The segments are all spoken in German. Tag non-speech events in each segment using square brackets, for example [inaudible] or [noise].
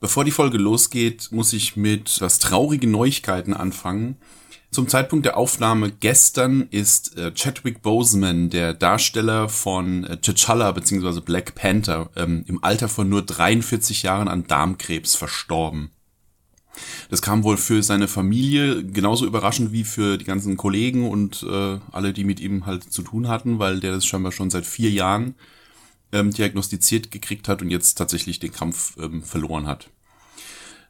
Bevor die Folge losgeht, muss ich mit was traurigen Neuigkeiten anfangen. Zum Zeitpunkt der Aufnahme gestern ist äh, Chadwick Boseman, der Darsteller von äh, T'Challa bzw. Black Panther, ähm, im Alter von nur 43 Jahren an Darmkrebs verstorben. Das kam wohl für seine Familie genauso überraschend wie für die ganzen Kollegen und äh, alle, die mit ihm halt zu tun hatten, weil der das scheinbar schon seit vier Jahren ähm, diagnostiziert gekriegt hat und jetzt tatsächlich den Kampf ähm, verloren hat.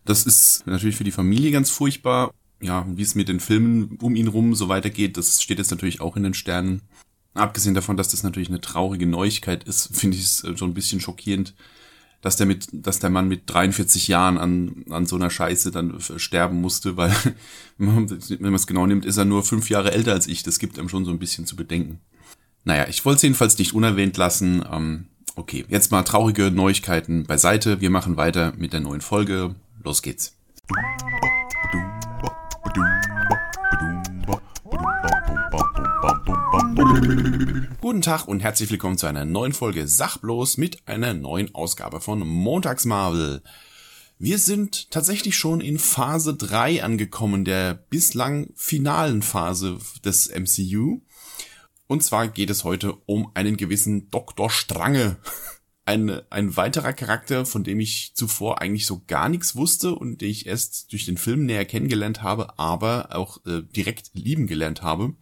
Das ist natürlich für die Familie ganz furchtbar. Ja, wie es mit den Filmen um ihn rum so weitergeht, das steht jetzt natürlich auch in den Sternen. Abgesehen davon, dass das natürlich eine traurige Neuigkeit ist, [laughs] finde ich es schon ein bisschen schockierend, dass der mit, dass der Mann mit 43 Jahren an, an so einer Scheiße dann sterben musste, weil, [laughs] wenn man es genau nimmt, ist er nur fünf Jahre älter als ich. Das gibt einem schon so ein bisschen zu bedenken. Naja, ich wollte es jedenfalls nicht unerwähnt lassen. Ähm, okay, jetzt mal traurige Neuigkeiten beiseite. Wir machen weiter mit der neuen Folge. Los geht's. Guten Tag und herzlich willkommen zu einer neuen Folge Sachbloß mit einer neuen Ausgabe von Montagsmarvel. Wir sind tatsächlich schon in Phase 3 angekommen, der bislang finalen Phase des MCU. Und zwar geht es heute um einen gewissen Dr. Strange. [laughs] Ein, ein weiterer Charakter, von dem ich zuvor eigentlich so gar nichts wusste und den ich erst durch den Film näher kennengelernt habe, aber auch äh, direkt lieben gelernt habe.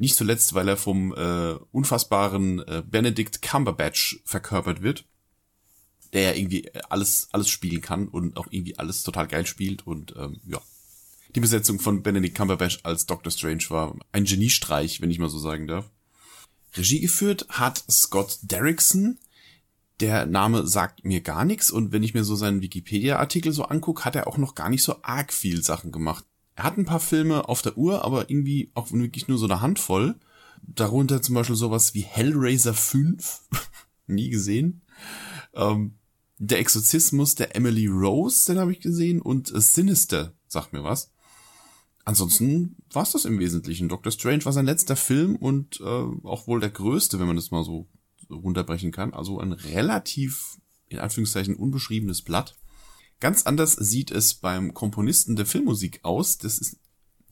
Nicht zuletzt, weil er vom äh, unfassbaren äh, Benedict Cumberbatch verkörpert wird, der ja irgendwie alles, alles spielen kann und auch irgendwie alles total geil spielt und ähm, ja, die Besetzung von Benedict Cumberbatch als Doctor Strange war ein Geniestreich, wenn ich mal so sagen darf. Regie geführt hat Scott Derrickson. Der Name sagt mir gar nichts und wenn ich mir so seinen Wikipedia-Artikel so angucke, hat er auch noch gar nicht so arg viel Sachen gemacht. Er hat ein paar Filme auf der Uhr, aber irgendwie auch wirklich nur so eine Handvoll. Darunter zum Beispiel sowas wie Hellraiser 5. [laughs] Nie gesehen. Ähm, der Exorzismus der Emily Rose, den habe ich gesehen. Und Sinister, sagt mir was ansonsten war es das im Wesentlichen. Doctor Strange war sein letzter Film und äh, auch wohl der größte, wenn man das mal so runterbrechen kann. Also ein relativ, in Anführungszeichen, unbeschriebenes Blatt. Ganz anders sieht es beim Komponisten der Filmmusik aus. Das ist,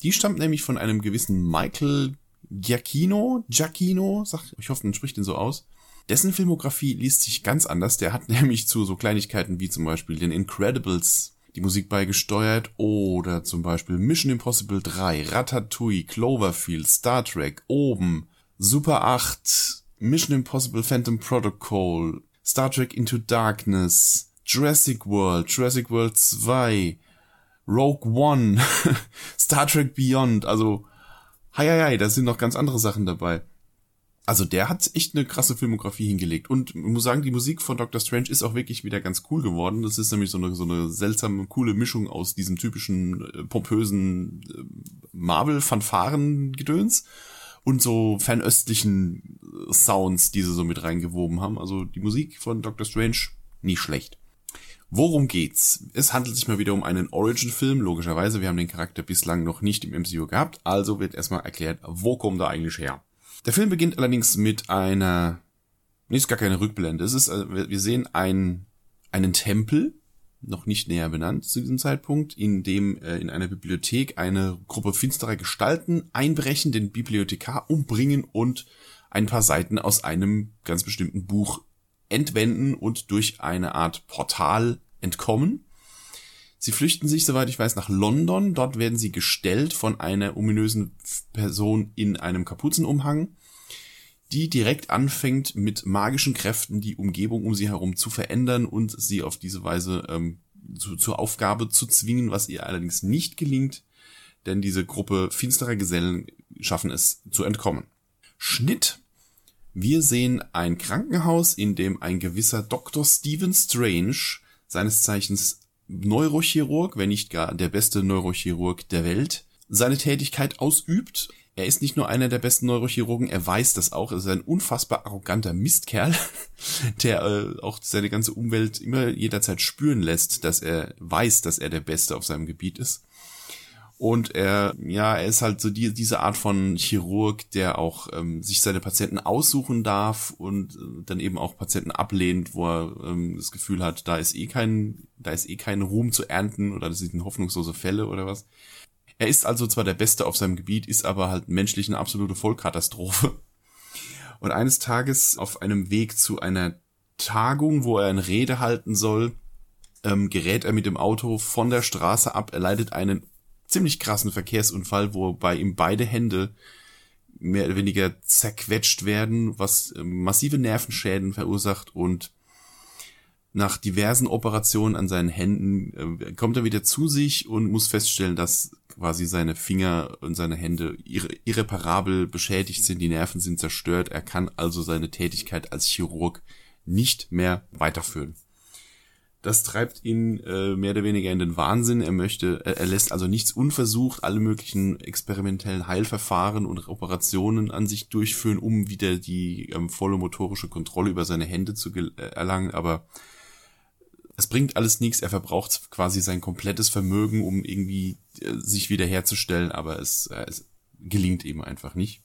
die stammt nämlich von einem gewissen Michael Giacchino, Giacchino, sag, ich hoffe, man spricht ihn so aus. Dessen Filmografie liest sich ganz anders. Der hat [laughs] nämlich zu so Kleinigkeiten wie zum Beispiel den Incredibles die Musik beigesteuert oder zum Beispiel Mission Impossible 3, Ratatouille, Cloverfield, Star Trek, Oben, Super 8, Mission Impossible Phantom Protocol, Star Trek Into Darkness, Jurassic World, Jurassic World 2, Rogue One, [laughs] Star Trek Beyond, also, hei, hei, hei, da sind noch ganz andere Sachen dabei. Also der hat echt eine krasse Filmografie hingelegt. Und muss sagen, die Musik von Doctor Strange ist auch wirklich wieder ganz cool geworden. Das ist nämlich so eine, so eine seltsame, coole Mischung aus diesem typischen äh, pompösen äh, Marvel-Fanfaren-Gedöns und so fernöstlichen äh, Sounds, die sie so mit reingewoben haben. Also die Musik von Doctor Strange nicht schlecht. Worum geht's? Es handelt sich mal wieder um einen Origin-Film, logischerweise. Wir haben den Charakter bislang noch nicht im MCU gehabt, also wird erstmal erklärt, wo kommt er eigentlich her? Der Film beginnt allerdings mit einer, nee, ist gar keine Rückblende. Es ist, äh, wir sehen ein, einen Tempel, noch nicht näher benannt zu diesem Zeitpunkt, in dem äh, in einer Bibliothek eine Gruppe finsterer Gestalten einbrechen, den Bibliothekar umbringen und ein paar Seiten aus einem ganz bestimmten Buch entwenden und durch eine Art Portal entkommen. Sie flüchten sich, soweit ich weiß, nach London. Dort werden sie gestellt von einer ominösen Person in einem Kapuzenumhang, die direkt anfängt, mit magischen Kräften die Umgebung um sie herum zu verändern und sie auf diese Weise ähm, zu, zur Aufgabe zu zwingen, was ihr allerdings nicht gelingt, denn diese Gruppe finsterer Gesellen schaffen es zu entkommen. Schnitt. Wir sehen ein Krankenhaus, in dem ein gewisser Dr. Stephen Strange, seines Zeichens Neurochirurg, wenn nicht gar der beste Neurochirurg der Welt, seine Tätigkeit ausübt. Er ist nicht nur einer der besten Neurochirurgen, er weiß das auch. Er ist ein unfassbar arroganter Mistkerl, [laughs] der äh, auch seine ganze Umwelt immer jederzeit spüren lässt, dass er weiß, dass er der Beste auf seinem Gebiet ist. Und er, ja, er ist halt so die, diese Art von Chirurg, der auch ähm, sich seine Patienten aussuchen darf und äh, dann eben auch Patienten ablehnt, wo er ähm, das Gefühl hat, da ist eh kein, da ist eh kein Ruhm zu ernten oder das sind hoffnungslose Fälle oder was. Er ist also zwar der Beste auf seinem Gebiet, ist aber halt menschlich eine absolute Vollkatastrophe. [laughs] Und eines Tages auf einem Weg zu einer Tagung, wo er eine Rede halten soll, ähm, gerät er mit dem Auto von der Straße ab, er leidet einen ziemlich krassen Verkehrsunfall, wobei ihm beide Hände mehr oder weniger zerquetscht werden, was ähm, massive Nervenschäden verursacht und nach diversen Operationen an seinen Händen äh, kommt er wieder zu sich und muss feststellen, dass quasi seine Finger und seine Hände irre irreparabel beschädigt sind, die Nerven sind zerstört, er kann also seine Tätigkeit als Chirurg nicht mehr weiterführen. Das treibt ihn äh, mehr oder weniger in den Wahnsinn. Er möchte, er, er lässt also nichts unversucht, alle möglichen experimentellen Heilverfahren und Operationen an sich durchführen, um wieder die ähm, volle motorische Kontrolle über seine Hände zu äh, erlangen. Aber es bringt alles nichts. Er verbraucht quasi sein komplettes Vermögen, um irgendwie äh, sich wiederherzustellen, aber es, äh, es gelingt ihm einfach nicht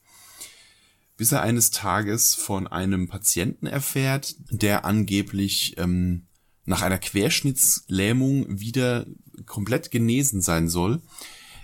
bis er eines Tages von einem Patienten erfährt, der angeblich ähm, nach einer Querschnittslähmung wieder komplett genesen sein soll.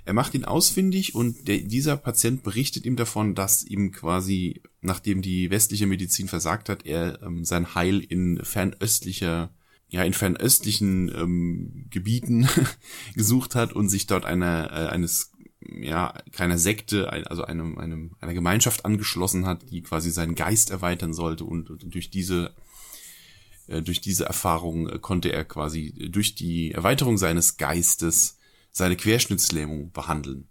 Er macht ihn ausfindig und der, dieser Patient berichtet ihm davon, dass ihm quasi, nachdem die westliche Medizin versagt hat, er ähm, sein Heil in fernöstlicher, ja, in fernöstlichen ähm, Gebieten [laughs] gesucht hat und sich dort einer, äh, eines, ja, keiner Sekte, also einem, einem, einer Gemeinschaft angeschlossen hat, die quasi seinen Geist erweitern sollte und, und durch diese durch diese Erfahrung äh, konnte er quasi durch die Erweiterung seines Geistes seine Querschnittslähmung behandeln.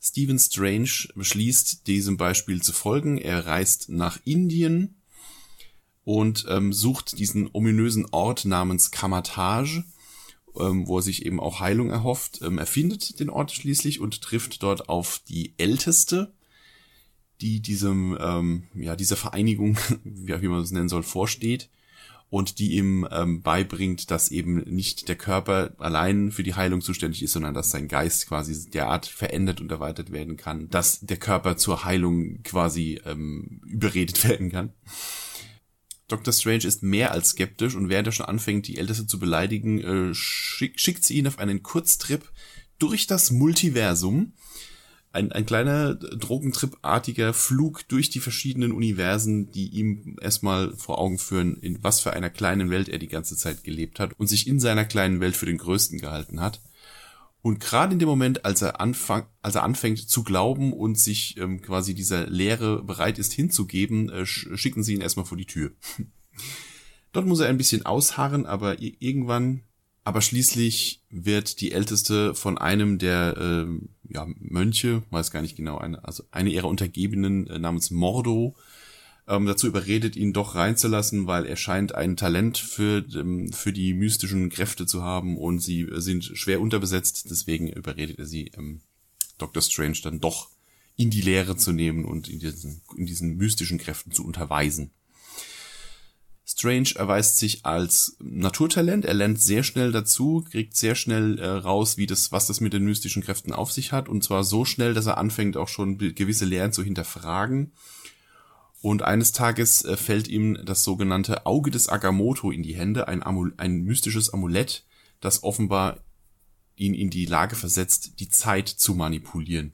Stephen Strange beschließt, diesem Beispiel zu folgen. Er reist nach Indien und ähm, sucht diesen ominösen Ort namens Kamatage, ähm, wo er sich eben auch Heilung erhofft. Ähm, er findet den Ort schließlich und trifft dort auf die Älteste, die diesem, ähm, ja, dieser Vereinigung, [laughs] wie man es nennen soll, vorsteht und die ihm ähm, beibringt, dass eben nicht der Körper allein für die Heilung zuständig ist, sondern dass sein Geist quasi derart verändert und erweitert werden kann, dass der Körper zur Heilung quasi ähm, überredet [laughs] werden kann. Dr. Strange ist mehr als skeptisch und während er schon anfängt, die Älteste zu beleidigen, äh, schick, schickt sie ihn auf einen Kurztrip durch das Multiversum ein, ein kleiner Drogentrip-artiger Flug durch die verschiedenen Universen, die ihm erstmal vor Augen führen, in was für einer kleinen Welt er die ganze Zeit gelebt hat und sich in seiner kleinen Welt für den Größten gehalten hat. Und gerade in dem Moment, als er, anfang, als er anfängt zu glauben und sich ähm, quasi dieser Lehre bereit ist hinzugeben, äh, schicken sie ihn erstmal vor die Tür. [laughs] Dort muss er ein bisschen ausharren, aber irgendwann aber schließlich wird die älteste von einem der äh, ja, Mönche, weiß gar nicht genau, eine, also eine ihrer Untergebenen äh, namens Mordo, ähm, dazu überredet, ihn doch reinzulassen, weil er scheint ein Talent für, ähm, für die mystischen Kräfte zu haben und sie sind schwer unterbesetzt, deswegen überredet er sie, ähm, Dr. Strange dann doch in die Lehre zu nehmen und in diesen, in diesen mystischen Kräften zu unterweisen. Strange erweist sich als Naturtalent. Er lernt sehr schnell dazu, kriegt sehr schnell äh, raus, wie das, was das mit den mystischen Kräften auf sich hat. Und zwar so schnell, dass er anfängt, auch schon gewisse Lehren zu hinterfragen. Und eines Tages äh, fällt ihm das sogenannte Auge des Agamotto in die Hände, ein, Amul ein mystisches Amulett, das offenbar ihn in die Lage versetzt, die Zeit zu manipulieren.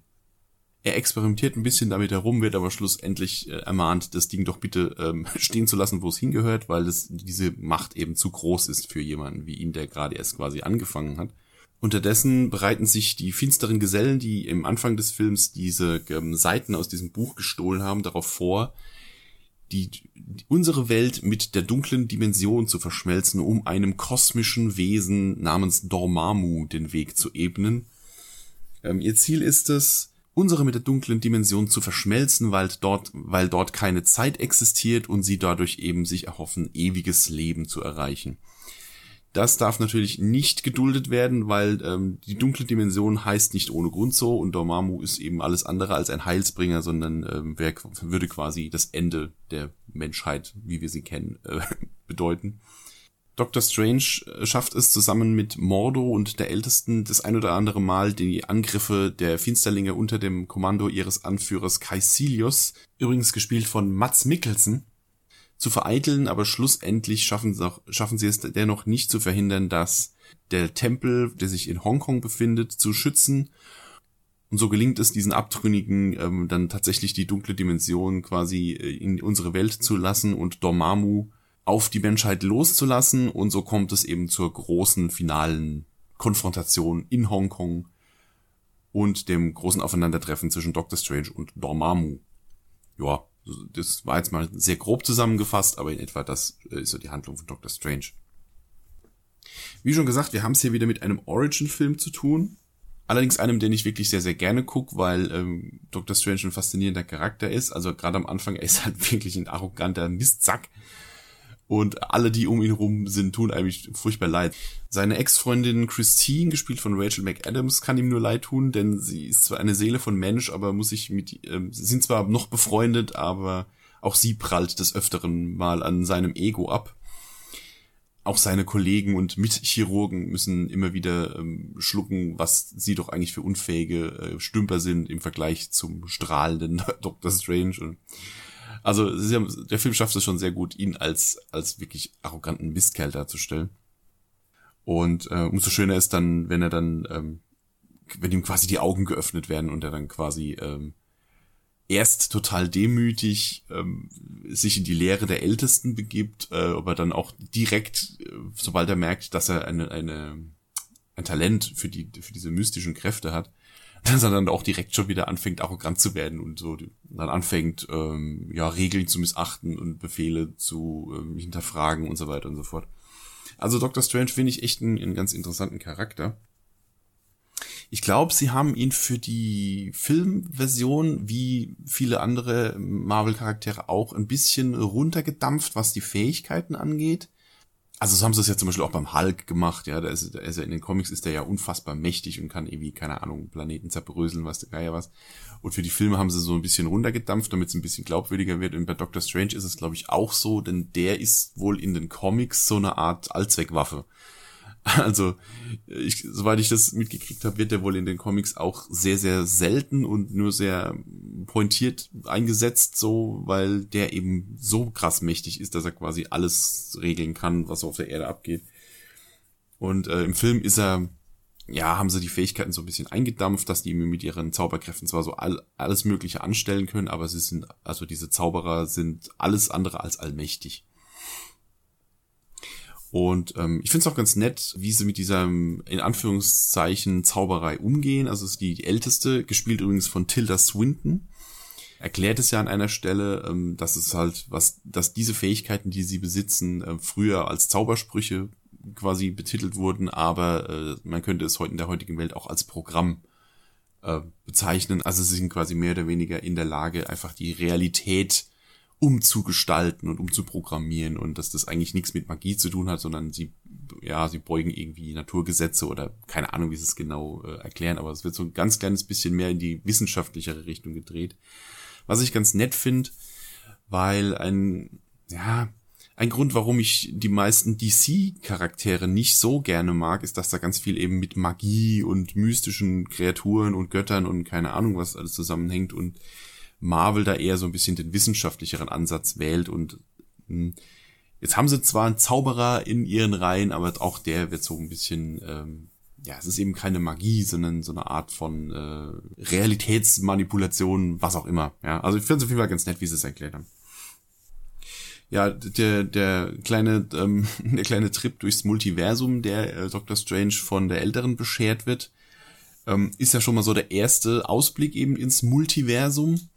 Er experimentiert ein bisschen damit herum, wird aber schlussendlich äh, ermahnt, das Ding doch bitte ähm, [laughs] stehen zu lassen, wo es hingehört, weil das, diese Macht eben zu groß ist für jemanden wie ihn, der gerade erst quasi angefangen hat. Unterdessen bereiten sich die finsteren Gesellen, die im Anfang des Films diese ähm, Seiten aus diesem Buch gestohlen haben, darauf vor, die, die, unsere Welt mit der dunklen Dimension zu verschmelzen, um einem kosmischen Wesen namens Dormammu den Weg zu ebnen. Ähm, ihr Ziel ist es, unsere mit der dunklen Dimension zu verschmelzen, weil dort, weil dort keine Zeit existiert und sie dadurch eben sich erhoffen, ewiges Leben zu erreichen. Das darf natürlich nicht geduldet werden, weil ähm, die dunkle Dimension heißt nicht ohne Grund so und Dormammu ist eben alles andere als ein Heilsbringer, sondern ähm, wer, würde quasi das Ende der Menschheit, wie wir sie kennen, äh, [laughs] bedeuten. Doctor Strange äh, schafft es zusammen mit Mordo und der Ältesten das ein oder andere Mal die Angriffe der Finsterlinge unter dem Kommando ihres Anführers Caecilius, übrigens gespielt von Mats Mikkelsen, zu vereiteln, aber schlussendlich schaffen sie, auch, schaffen sie es dennoch nicht zu verhindern, dass der Tempel, der sich in Hongkong befindet, zu schützen. Und so gelingt es diesen Abtrünnigen ähm, dann tatsächlich die dunkle Dimension quasi äh, in unsere Welt zu lassen und Dormammu auf die Menschheit loszulassen und so kommt es eben zur großen finalen Konfrontation in Hongkong und dem großen Aufeinandertreffen zwischen Doctor Strange und Dormammu. Ja, das war jetzt mal sehr grob zusammengefasst, aber in etwa das äh, ist so die Handlung von Doctor Strange. Wie schon gesagt, wir haben es hier wieder mit einem Origin-Film zu tun. Allerdings einem, den ich wirklich sehr, sehr gerne gucke, weil ähm, Doctor Strange ein faszinierender Charakter ist. Also gerade am Anfang, er ist halt [laughs] wirklich ein arroganter Mistsack und alle, die um ihn rum sind, tun eigentlich furchtbar leid. Seine Ex-Freundin Christine, gespielt von Rachel McAdams, kann ihm nur leid tun, denn sie ist zwar eine Seele von Mensch, aber muss sich mit, äh, sie sind zwar noch befreundet, aber auch sie prallt des Öfteren mal an seinem Ego ab. Auch seine Kollegen und Mitchirurgen müssen immer wieder ähm, schlucken, was sie doch eigentlich für unfähige äh, Stümper sind im Vergleich zum strahlenden [laughs] Doctor Strange. Und also haben, der Film schafft es schon sehr gut, ihn als, als wirklich arroganten Mistkerl darzustellen. Und äh, umso schöner ist dann, wenn er dann, ähm, wenn ihm quasi die Augen geöffnet werden und er dann quasi ähm, erst total demütig ähm, sich in die Lehre der Ältesten begibt, äh, aber dann auch direkt, äh, sobald er merkt, dass er eine, eine, ein Talent für die für diese mystischen Kräfte hat, [laughs] dass er dann auch direkt schon wieder anfängt, arrogant zu werden und so dann anfängt, ähm, ja, Regeln zu missachten und Befehle zu ähm, hinterfragen und so weiter und so fort. Also Dr. Strange finde ich echt einen, einen ganz interessanten Charakter. Ich glaube, sie haben ihn für die Filmversion wie viele andere Marvel-Charaktere auch ein bisschen runtergedampft, was die Fähigkeiten angeht also so haben sie es ja zum Beispiel auch beim Hulk gemacht, ja, da ist, da ist er in den Comics ist er ja unfassbar mächtig und kann irgendwie, keine Ahnung, Planeten zerbröseln, was der Geier was. Und für die Filme haben sie so ein bisschen runtergedampft, damit es ein bisschen glaubwürdiger wird. Und bei Doctor Strange ist es, glaube ich, auch so, denn der ist wohl in den Comics so eine Art Allzweckwaffe. Also, ich, soweit ich das mitgekriegt habe, wird der wohl in den Comics auch sehr, sehr selten und nur sehr pointiert eingesetzt, so, weil der eben so krass mächtig ist, dass er quasi alles regeln kann, was auf der Erde abgeht. Und äh, im Film ist er, ja, haben sie die Fähigkeiten so ein bisschen eingedampft, dass die mit ihren Zauberkräften zwar so all, alles Mögliche anstellen können, aber sie sind, also diese Zauberer sind alles andere als allmächtig. Und ähm, ich finde es auch ganz nett, wie sie mit dieser in Anführungszeichen Zauberei umgehen. Also es ist die, die älteste, gespielt übrigens von Tilda Swinton. Erklärt es ja an einer Stelle, ähm, dass es halt, was, dass diese Fähigkeiten, die sie besitzen, äh, früher als Zaubersprüche quasi betitelt wurden, aber äh, man könnte es heute in der heutigen Welt auch als Programm äh, bezeichnen. Also sie sind quasi mehr oder weniger in der Lage, einfach die Realität umzugestalten und umzuprogrammieren und dass das eigentlich nichts mit Magie zu tun hat, sondern sie, ja, sie beugen irgendwie Naturgesetze oder keine Ahnung, wie sie es genau äh, erklären, aber es wird so ein ganz kleines bisschen mehr in die wissenschaftlichere Richtung gedreht. Was ich ganz nett finde, weil ein, ja, ein Grund, warum ich die meisten DC-Charaktere nicht so gerne mag, ist, dass da ganz viel eben mit Magie und mystischen Kreaturen und Göttern und keine Ahnung was alles zusammenhängt und Marvel da eher so ein bisschen den wissenschaftlicheren Ansatz wählt und mh, hm, jetzt haben sie zwar einen Zauberer in ihren Reihen, aber auch der wird so ein bisschen, ähm, ja, es ist eben keine Magie, sondern so eine Art von äh, Realitätsmanipulation, was auch immer. Ja, also ich finde es auf jeden Fall ganz nett, wie sie es erklärt haben. Ja, der, der kleine, ähm, [laughs] der kleine Trip durchs Multiversum, der äh, Doctor Strange von der Älteren beschert wird, ähm, ist ja schon mal so der erste Ausblick eben ins Multiversum.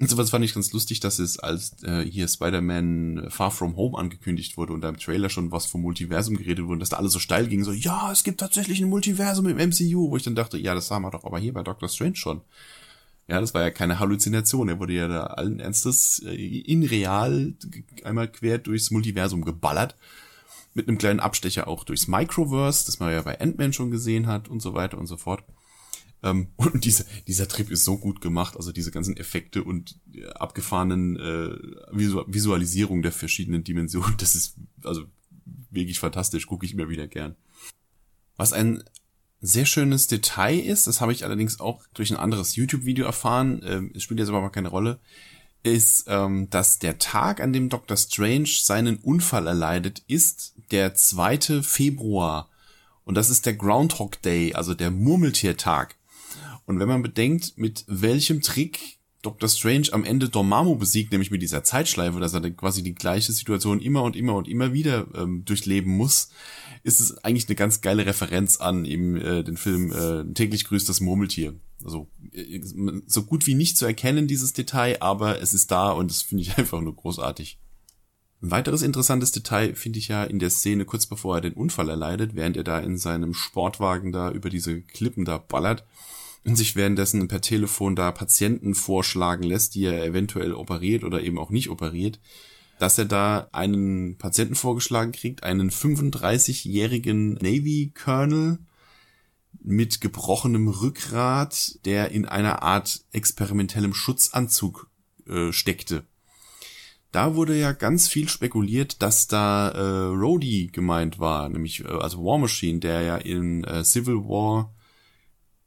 Und sowas fand ich ganz lustig, dass es als äh, hier Spider-Man Far From Home angekündigt wurde und da im Trailer schon was vom Multiversum geredet wurde, dass da alles so steil ging, so, ja, es gibt tatsächlich ein Multiversum im MCU, wo ich dann dachte, ja, das haben wir doch aber hier bei Doctor Strange schon. Ja, das war ja keine Halluzination, er wurde ja da allen Ernstes äh, in real einmal quer durchs Multiversum geballert. Mit einem kleinen Abstecher auch durchs Microverse, das man ja bei Ant-Man schon gesehen hat und so weiter und so fort. Ähm, [laughs] und dieser, dieser Trip ist so gut gemacht, also diese ganzen Effekte und äh, abgefahrenen äh, Visu Visualisierung der verschiedenen Dimensionen, [laughs] das ist also wirklich fantastisch, gucke ich immer wieder gern. Was ein sehr schönes Detail ist, das habe ich allerdings auch durch ein anderes YouTube-Video erfahren, ähm, es spielt jetzt aber mal keine Rolle, ist, ähm, dass der Tag, an dem Dr. Strange seinen Unfall erleidet, ist der 2. Februar. Und das ist der Groundhog Day, also der Murmeltiertag. Und wenn man bedenkt, mit welchem Trick Dr. Strange am Ende Dormammu besiegt, nämlich mit dieser Zeitschleife, dass er quasi die gleiche Situation immer und immer und immer wieder ähm, durchleben muss, ist es eigentlich eine ganz geile Referenz an eben äh, den Film äh, täglich grüßt das Murmeltier. Also äh, so gut wie nicht zu erkennen dieses Detail, aber es ist da und das finde ich [laughs] einfach nur großartig. Ein weiteres interessantes Detail finde ich ja in der Szene kurz bevor er den Unfall erleidet, während er da in seinem Sportwagen da über diese Klippen da ballert und sich währenddessen per Telefon da Patienten vorschlagen lässt, die er eventuell operiert oder eben auch nicht operiert, dass er da einen Patienten vorgeschlagen kriegt, einen 35-jährigen Navy Colonel mit gebrochenem Rückgrat, der in einer Art experimentellem Schutzanzug äh, steckte. Da wurde ja ganz viel spekuliert, dass da äh, Rhodey gemeint war, nämlich äh, also War Machine, der ja in äh, Civil War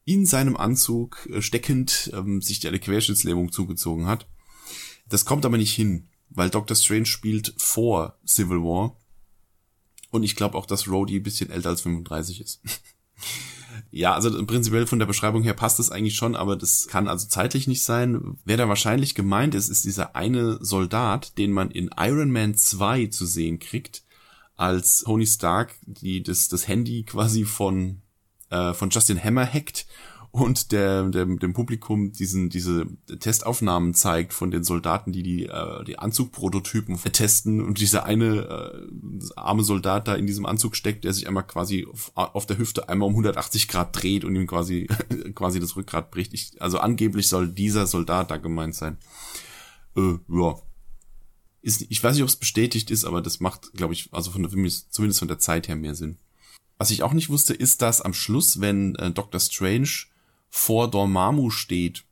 in seinem Anzug äh, steckend ähm, sich die Querschnittslähmung zugezogen hat. Das kommt aber nicht hin, weil Doctor Strange spielt vor Civil War. Und ich glaube auch, dass Rhodey ein bisschen älter als 35 ist. [laughs] ja, also prinzipiell von der Beschreibung her passt es eigentlich schon, aber das kann also zeitlich nicht sein. Wer da wahrscheinlich gemeint ist, ist dieser eine Soldat, den man in Iron Man 2 zu sehen kriegt, als Tony Stark die das, das Handy quasi von äh, von Justin Hammer hackt und der, der dem Publikum diesen diese Testaufnahmen zeigt von den Soldaten, die die äh, die Anzugprototypen testen und dieser eine äh, arme Soldat da in diesem Anzug steckt, der sich einmal quasi auf, auf der Hüfte einmal um 180 Grad dreht und ihm quasi [laughs] quasi das Rückgrat bricht. Ich, also angeblich soll dieser Soldat da gemeint sein. Äh, ja. Ist, ich weiß nicht, ob es bestätigt ist, aber das macht, glaube ich, also von der, zumindest von der Zeit her mehr Sinn. Was ich auch nicht wusste, ist, dass am Schluss, wenn äh, Dr. Strange vor Dormammu steht,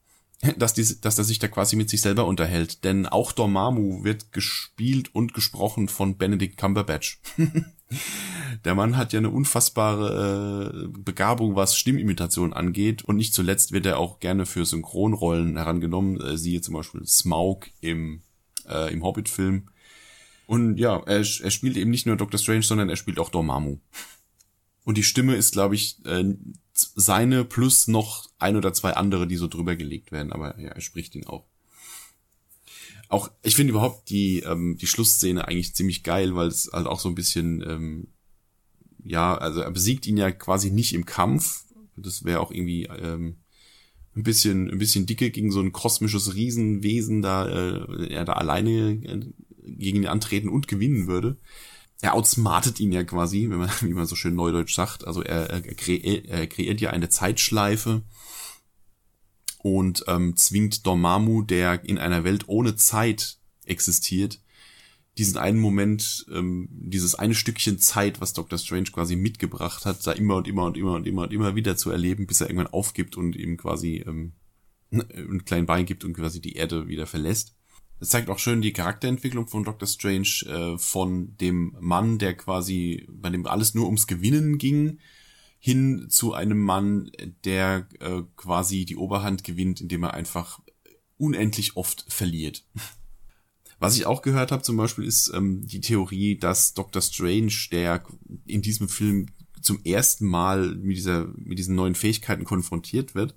[laughs] dass, die, dass er sich da quasi mit sich selber unterhält. Denn auch Dormammu wird gespielt und gesprochen von Benedict Cumberbatch. [laughs] Der Mann hat ja eine unfassbare äh, Begabung, was Stimmimitation angeht. Und nicht zuletzt wird er auch gerne für Synchronrollen herangenommen. Äh, siehe zum Beispiel Smaug im, äh, im Hobbit-Film. Und ja, er, er spielt eben nicht nur Dr. Strange, sondern er spielt auch Dormammu. Und die Stimme ist, glaube ich, äh, seine plus noch ein oder zwei andere, die so drüber gelegt werden. Aber ja, er spricht ihn auch. Auch, ich finde überhaupt die, ähm, die Schlussszene eigentlich ziemlich geil, weil es halt auch so ein bisschen, ähm, ja, also er besiegt ihn ja quasi nicht im Kampf. Das wäre auch irgendwie ähm, ein bisschen, ein bisschen dicke gegen so ein kosmisches Riesenwesen, da äh, er da alleine äh, gegen ihn antreten und gewinnen würde er outsmartet ihn ja quasi, wenn man, [laughs] wie man so schön neudeutsch sagt. Also er, er, kreiert, er kreiert ja eine Zeitschleife und ähm, zwingt Dormammu, der in einer Welt ohne Zeit existiert, diesen einen Moment, ähm, dieses eine Stückchen Zeit, was Dr. Strange quasi mitgebracht hat, da immer und immer und immer und immer und immer wieder zu erleben, bis er irgendwann aufgibt und ihm quasi ähm, einen kleinen Bein gibt und quasi die Erde wieder verlässt. Es zeigt auch schön die Charakterentwicklung von Doctor Strange äh, von dem Mann, der quasi, bei dem alles nur ums Gewinnen ging, hin zu einem Mann, der äh, quasi die Oberhand gewinnt, indem er einfach unendlich oft verliert. [laughs] Was ich auch gehört habe zum Beispiel ist ähm, die Theorie, dass Doctor Strange, der in diesem Film zum ersten Mal mit dieser mit diesen neuen Fähigkeiten konfrontiert wird,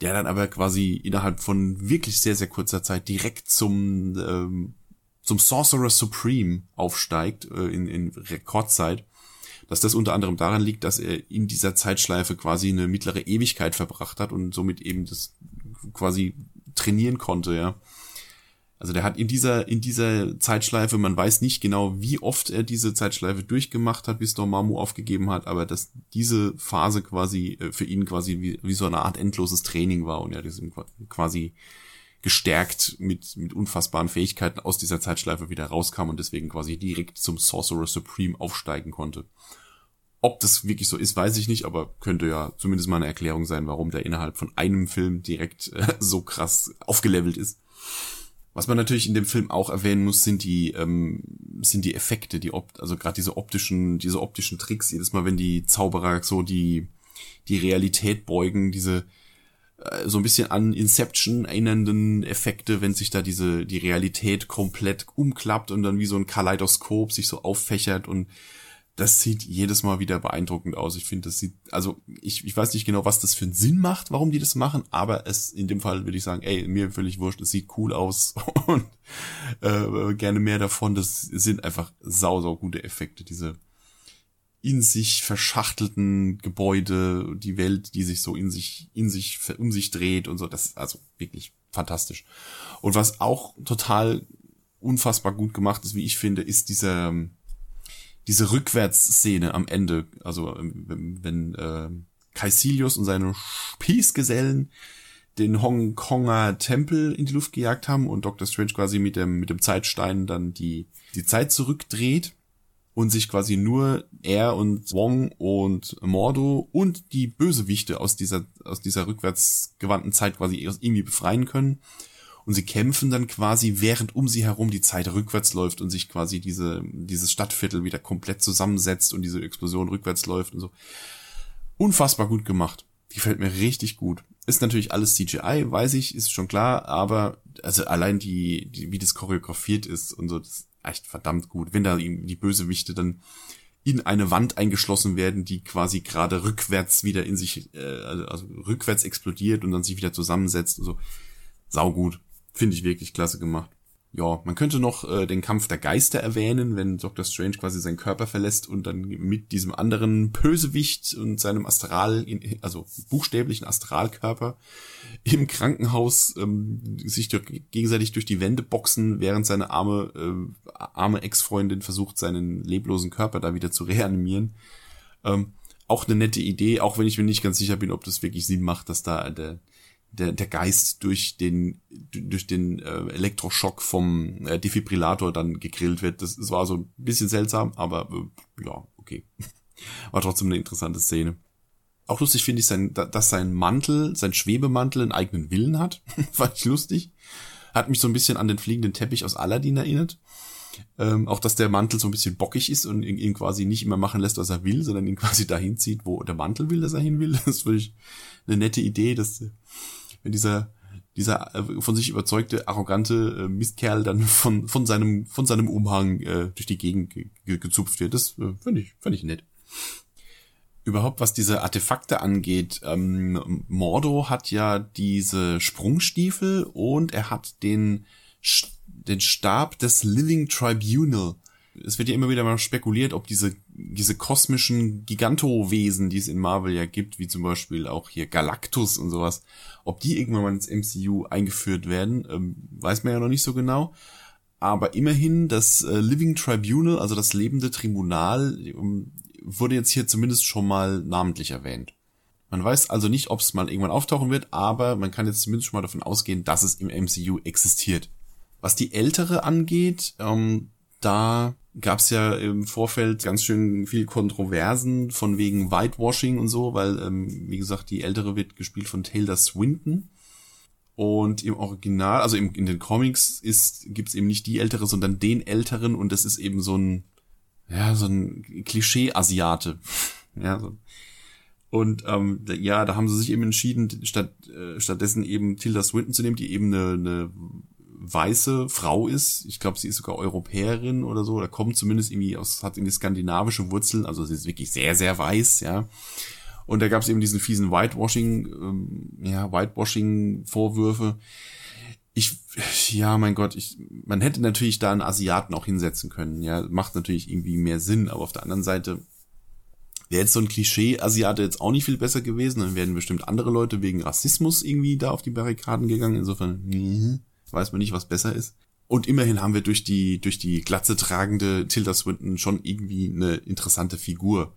der dann aber quasi innerhalb von wirklich sehr, sehr kurzer Zeit direkt zum, ähm, zum Sorcerer Supreme aufsteigt, äh, in, in Rekordzeit. Dass das unter anderem daran liegt, dass er in dieser Zeitschleife quasi eine mittlere Ewigkeit verbracht hat und somit eben das quasi trainieren konnte, ja. Also der hat in dieser, in dieser Zeitschleife, man weiß nicht genau, wie oft er diese Zeitschleife durchgemacht hat, bis Dormammu aufgegeben hat, aber dass diese Phase quasi äh, für ihn quasi wie, wie so eine Art endloses Training war und er ist quasi gestärkt mit, mit unfassbaren Fähigkeiten aus dieser Zeitschleife wieder rauskam und deswegen quasi direkt zum Sorcerer Supreme aufsteigen konnte. Ob das wirklich so ist, weiß ich nicht, aber könnte ja zumindest mal eine Erklärung sein, warum der innerhalb von einem Film direkt äh, so krass aufgelevelt ist. Was man natürlich in dem Film auch erwähnen muss, sind die ähm, sind die Effekte, die Op also gerade diese optischen diese optischen Tricks. Jedes Mal, wenn die Zauberer so die die Realität beugen, diese äh, so ein bisschen an Inception erinnernden Effekte, wenn sich da diese die Realität komplett umklappt und dann wie so ein Kaleidoskop sich so auffächert und das sieht jedes Mal wieder beeindruckend aus. Ich finde, das sieht, also ich, ich weiß nicht genau, was das für einen Sinn macht, warum die das machen, aber es in dem Fall würde ich sagen, ey, mir völlig wurscht, es sieht cool aus [laughs] und äh, gerne mehr davon. Das sind einfach sau, sau gute Effekte, diese in sich verschachtelten Gebäude, die Welt, die sich so in sich, in sich, um sich dreht und so. Das ist also wirklich fantastisch. Und was auch total unfassbar gut gemacht ist, wie ich finde, ist dieser, diese Rückwärtsszene am Ende, also ähm, wenn, äh, Caecilius und seine Spießgesellen den Hongkonger Tempel in die Luft gejagt haben und Dr. Strange quasi mit dem, mit dem Zeitstein dann die, die Zeit zurückdreht und sich quasi nur er und Wong und Mordo und die Bösewichte aus dieser, aus dieser rückwärtsgewandten Zeit quasi irgendwie befreien können und sie kämpfen dann quasi, während um sie herum die Zeit rückwärts läuft und sich quasi diese, dieses Stadtviertel wieder komplett zusammensetzt und diese Explosion rückwärts läuft und so. Unfassbar gut gemacht. Gefällt mir richtig gut. Ist natürlich alles CGI, weiß ich, ist schon klar, aber also allein die, die wie das choreografiert ist und so, das ist echt verdammt gut. Wenn da die Bösewichte dann in eine Wand eingeschlossen werden, die quasi gerade rückwärts wieder in sich, äh, also, rückwärts explodiert und dann sich wieder zusammensetzt und so. Sau gut. Finde ich wirklich klasse gemacht. Ja, man könnte noch äh, den Kampf der Geister erwähnen, wenn Dr. Strange quasi seinen Körper verlässt und dann mit diesem anderen Bösewicht und seinem Astral, also buchstäblichen Astralkörper im Krankenhaus ähm, sich durch, gegenseitig durch die Wände boxen, während seine arme, äh, arme Ex-Freundin versucht, seinen leblosen Körper da wieder zu reanimieren. Ähm, auch eine nette Idee, auch wenn ich mir nicht ganz sicher bin, ob das wirklich Sinn macht, dass da der der, der Geist durch den durch den äh, Elektroschock vom äh, Defibrillator dann gegrillt wird. Das, das war so ein bisschen seltsam, aber äh, ja, okay. [laughs] War trotzdem eine interessante Szene. Auch lustig finde ich, sein, dass sein Mantel, sein Schwebemantel einen eigenen Willen hat. [laughs] Fand ich lustig. Hat mich so ein bisschen an den fliegenden Teppich aus Aladdin erinnert. Ähm, auch, dass der Mantel so ein bisschen bockig ist und ihn quasi nicht immer machen lässt, was er will, sondern ihn quasi dahin zieht, wo der Mantel will, dass er hin will. [laughs] Das finde ich eine nette Idee, dass wenn dieser dieser äh, von sich überzeugte arrogante äh, Mistkerl dann von von seinem von seinem Umhang äh, durch die Gegend ge ge gezupft wird. Das äh, finde ich finde ich nett. Überhaupt was diese Artefakte angeht, ähm, Mordo hat ja diese Sprungstiefel und er hat den den Stab des Living Tribunal es wird ja immer wieder mal spekuliert, ob diese, diese kosmischen Gigantowesen, die es in Marvel ja gibt, wie zum Beispiel auch hier Galactus und sowas, ob die irgendwann mal ins MCU eingeführt werden, ähm, weiß man ja noch nicht so genau. Aber immerhin, das äh, Living Tribunal, also das lebende Tribunal, ähm, wurde jetzt hier zumindest schon mal namentlich erwähnt. Man weiß also nicht, ob es mal irgendwann auftauchen wird, aber man kann jetzt zumindest schon mal davon ausgehen, dass es im MCU existiert. Was die ältere angeht, ähm, da gab es ja im Vorfeld ganz schön viel Kontroversen von wegen Whitewashing und so, weil, ähm, wie gesagt, die ältere wird gespielt von Taylor Swinton. Und im Original, also im, in den Comics ist, gibt's eben nicht die ältere, sondern den älteren und das ist eben so ein, ja, so ein Klischee-Asiate. [laughs] ja, so. Und ähm, ja, da haben sie sich eben entschieden, statt äh, stattdessen eben Tilda Swinton zu nehmen, die eben eine, eine weiße Frau ist. Ich glaube, sie ist sogar Europäerin oder so. Da kommt zumindest irgendwie aus, hat irgendwie skandinavische Wurzeln. Also sie ist wirklich sehr, sehr weiß, ja. Und da gab es eben diesen fiesen Whitewashing, ähm, ja, Whitewashing-Vorwürfe. Ich, ja, mein Gott, ich, man hätte natürlich da einen Asiaten auch hinsetzen können. Ja, macht natürlich irgendwie mehr Sinn. Aber auf der anderen Seite wäre jetzt so ein Klischee-Asiate jetzt auch nicht viel besser gewesen. Dann wären bestimmt andere Leute wegen Rassismus irgendwie da auf die Barrikaden gegangen. Insofern, mh weiß man nicht, was besser ist. Und immerhin haben wir durch die, durch die Glatze tragende Tilda Swinton schon irgendwie eine interessante Figur,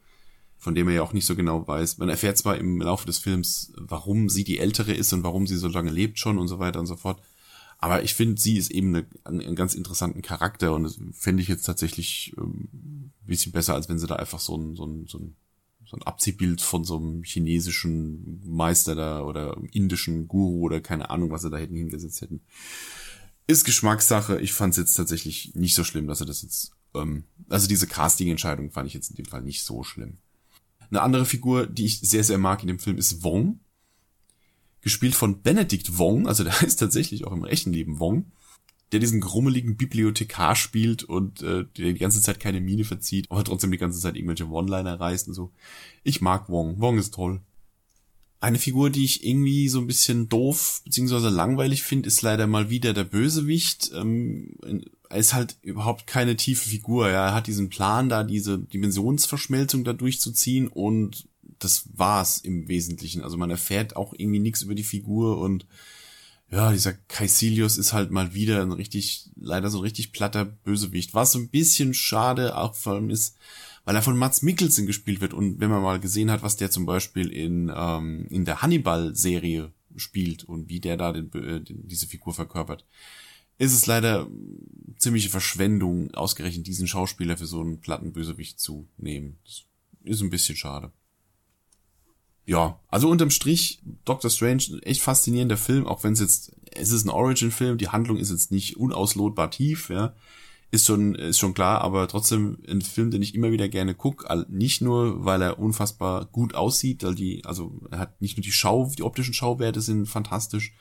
von dem er ja auch nicht so genau weiß. Man erfährt zwar im Laufe des Films, warum sie die Ältere ist und warum sie so lange lebt schon und so weiter und so fort. Aber ich finde, sie ist eben eine, einen ganz interessanten Charakter und das fände ich jetzt tatsächlich ähm, ein bisschen besser, als wenn sie da einfach so ein, so ein, so ein so ein Abziehbild von so einem chinesischen Meister da oder indischen Guru oder keine Ahnung, was sie da hätten hingesetzt hätten. Ist Geschmackssache. Ich fand es jetzt tatsächlich nicht so schlimm, dass er das jetzt, ähm, also diese Casting-Entscheidung fand ich jetzt in dem Fall nicht so schlimm. Eine andere Figur, die ich sehr, sehr mag in dem Film, ist Wong. Gespielt von Benedict Wong, also der [laughs] heißt tatsächlich auch im echten Leben Wong, der diesen grummeligen Bibliothekar spielt und äh, der die ganze Zeit keine Miene verzieht, aber trotzdem die ganze Zeit irgendwelche One-Liner reißt und so. Ich mag Wong. Wong ist toll. Eine Figur, die ich irgendwie so ein bisschen doof bzw. langweilig finde, ist leider mal wieder der Bösewicht. Ähm, er ist halt überhaupt keine tiefe Figur. Ja. Er hat diesen Plan, da diese Dimensionsverschmelzung da durchzuziehen und das war's im Wesentlichen. Also man erfährt auch irgendwie nichts über die Figur und ja, dieser Caecilius ist halt mal wieder ein richtig, leider so ein richtig platter Bösewicht. Was so ein bisschen schade auch vor allem ist, weil er von Mats Mikkelsen gespielt wird. Und wenn man mal gesehen hat, was der zum Beispiel in, ähm, in der Hannibal-Serie spielt und wie der da den, äh, diese Figur verkörpert, ist es leider ziemliche Verschwendung, ausgerechnet diesen Schauspieler für so einen platten Bösewicht zu nehmen. Das ist ein bisschen schade. Ja, also unterm Strich, Doctor Strange, echt faszinierender Film, auch wenn es jetzt, es ist ein Origin-Film, die Handlung ist jetzt nicht unauslotbar tief, ja ist schon, ist schon klar, aber trotzdem ein Film, den ich immer wieder gerne gucke, nicht nur, weil er unfassbar gut aussieht, weil die, also er hat nicht nur die Schau, die optischen Schauwerte sind fantastisch,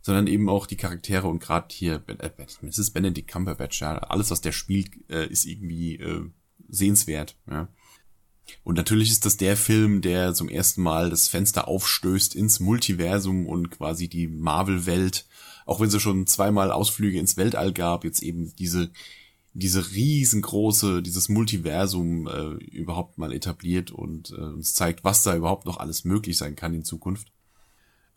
sondern eben auch die Charaktere und gerade hier, äh, es ist Benedict Cumberbatch, ja, alles, was der spielt, äh, ist irgendwie äh, sehenswert, ja. Und natürlich ist das der Film, der zum ersten Mal das Fenster aufstößt ins Multiversum und quasi die Marvel-Welt, auch wenn sie schon zweimal Ausflüge ins Weltall gab, jetzt eben diese diese riesengroße, dieses Multiversum äh, überhaupt mal etabliert und äh, uns zeigt, was da überhaupt noch alles möglich sein kann in Zukunft.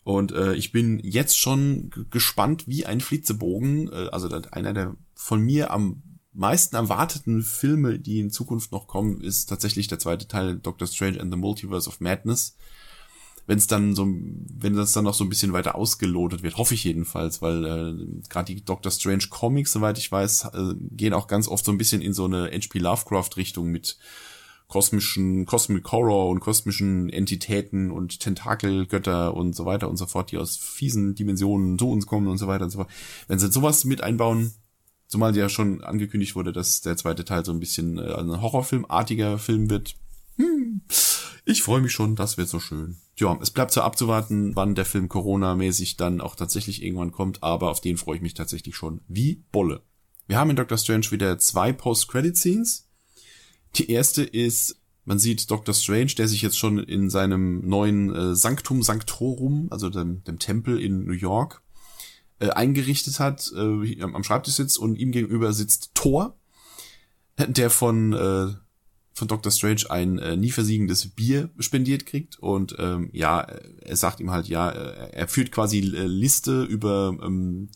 Und äh, ich bin jetzt schon gespannt wie ein Flitzebogen, äh, also einer der von mir am meisten erwarteten Filme, die in Zukunft noch kommen, ist tatsächlich der zweite Teil Doctor Strange and the Multiverse of Madness wenn es dann so, wenn das dann noch so ein bisschen weiter ausgelotet wird, hoffe ich jedenfalls, weil äh, gerade die Doctor Strange Comics, soweit ich weiß, äh, gehen auch ganz oft so ein bisschen in so eine H.P. Lovecraft-Richtung mit kosmischen, Cosmic Horror und kosmischen Entitäten und Tentakelgötter und so weiter und so fort, die aus fiesen Dimensionen zu uns kommen und so weiter und so fort. Wenn sie sowas mit einbauen, zumal ja schon angekündigt wurde, dass der zweite Teil so ein bisschen äh, ein Horrorfilmartiger Film wird, hm, ich freue mich schon, das wird so schön. Tja, es bleibt so abzuwarten, wann der Film Corona-mäßig dann auch tatsächlich irgendwann kommt, aber auf den freue ich mich tatsächlich schon wie Bolle. Wir haben in Doctor Strange wieder zwei Post-Credit-Scenes. Die erste ist, man sieht Doctor Strange, der sich jetzt schon in seinem neuen äh, Sanctum Sanctorum, also dem, dem Tempel in New York, äh, eingerichtet hat, äh, am Schreibtisch sitzt und ihm gegenüber sitzt Thor, der von äh, von Dr. Strange ein äh, nie versiegendes Bier spendiert kriegt und ähm, ja, er sagt ihm halt, ja, äh, er führt quasi äh, Liste über ähm,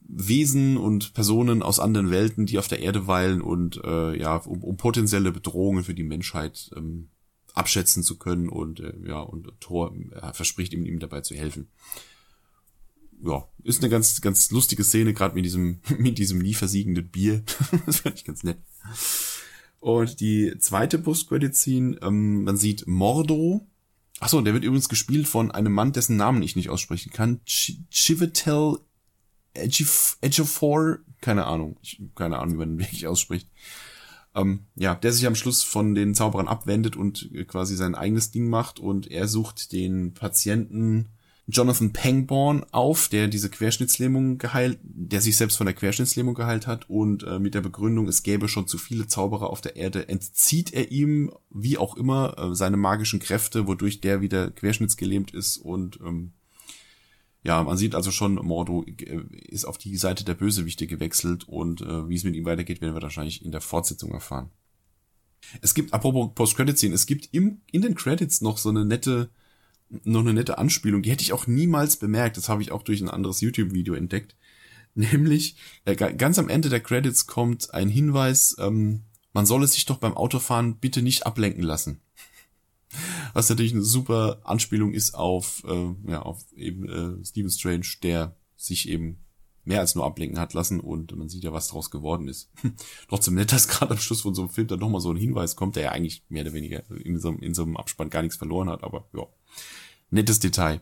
Wesen und Personen aus anderen Welten, die auf der Erde weilen und äh, ja, um, um potenzielle Bedrohungen für die Menschheit ähm, abschätzen zu können und äh, ja, und Thor äh, verspricht ihm, ihm dabei zu helfen. Ja, ist eine ganz, ganz lustige Szene, gerade mit diesem, [laughs] mit diesem nie versiegenden Bier. [laughs] das fand ich ganz nett. Und die zweite Post-Credit-Scene, ähm, man sieht Mordo. Achso, der wird übrigens gespielt von einem Mann, dessen Namen ich nicht aussprechen kann. Ch Chivetel Edgefor, keine Ahnung, ich, keine Ahnung, wie man den wirklich ausspricht. Ähm, ja, der sich am Schluss von den Zauberern abwendet und quasi sein eigenes Ding macht und er sucht den Patienten Jonathan Pangborn auf, der diese Querschnittslähmung geheilt, der sich selbst von der Querschnittslähmung geheilt hat und äh, mit der Begründung, es gäbe schon zu viele Zauberer auf der Erde, entzieht er ihm, wie auch immer, äh, seine magischen Kräfte, wodurch der wieder querschnittsgelähmt ist und ähm, ja, man sieht also schon, Mordo äh, ist auf die Seite der Bösewichte gewechselt und äh, wie es mit ihm weitergeht, werden wir wahrscheinlich in der Fortsetzung erfahren. Es gibt, apropos Post-Credit-Scene, es gibt im, in den Credits noch so eine nette noch eine nette Anspielung, die hätte ich auch niemals bemerkt. Das habe ich auch durch ein anderes YouTube-Video entdeckt. [laughs] Nämlich, äh, ganz am Ende der Credits kommt ein Hinweis, ähm, man soll es sich doch beim Autofahren bitte nicht ablenken lassen. [laughs] Was natürlich eine super Anspielung ist auf, äh, ja, auf eben äh, Stephen Strange, der sich eben mehr als nur ablenken hat lassen und man sieht ja, was daraus geworden ist. [laughs] Trotzdem nett, dass gerade am Schluss von so einem Film dann nochmal so ein Hinweis kommt, der ja eigentlich mehr oder weniger in so, in so einem Abspann gar nichts verloren hat, aber ja, nettes Detail.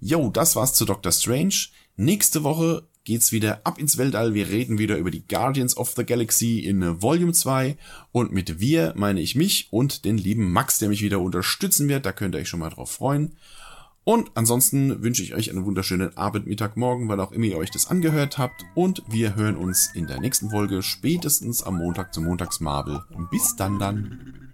Jo, das war's zu Doctor Strange. Nächste Woche geht's wieder ab ins Weltall. Wir reden wieder über die Guardians of the Galaxy in Volume 2. Und mit wir meine ich mich und den lieben Max, der mich wieder unterstützen wird. Da könnt ihr euch schon mal drauf freuen. Und ansonsten wünsche ich euch einen wunderschönen Abend, Mittag, Morgen, weil auch immer ihr euch das angehört habt. Und wir hören uns in der nächsten Folge spätestens am Montag zum Montagsmarvel. Bis dann dann.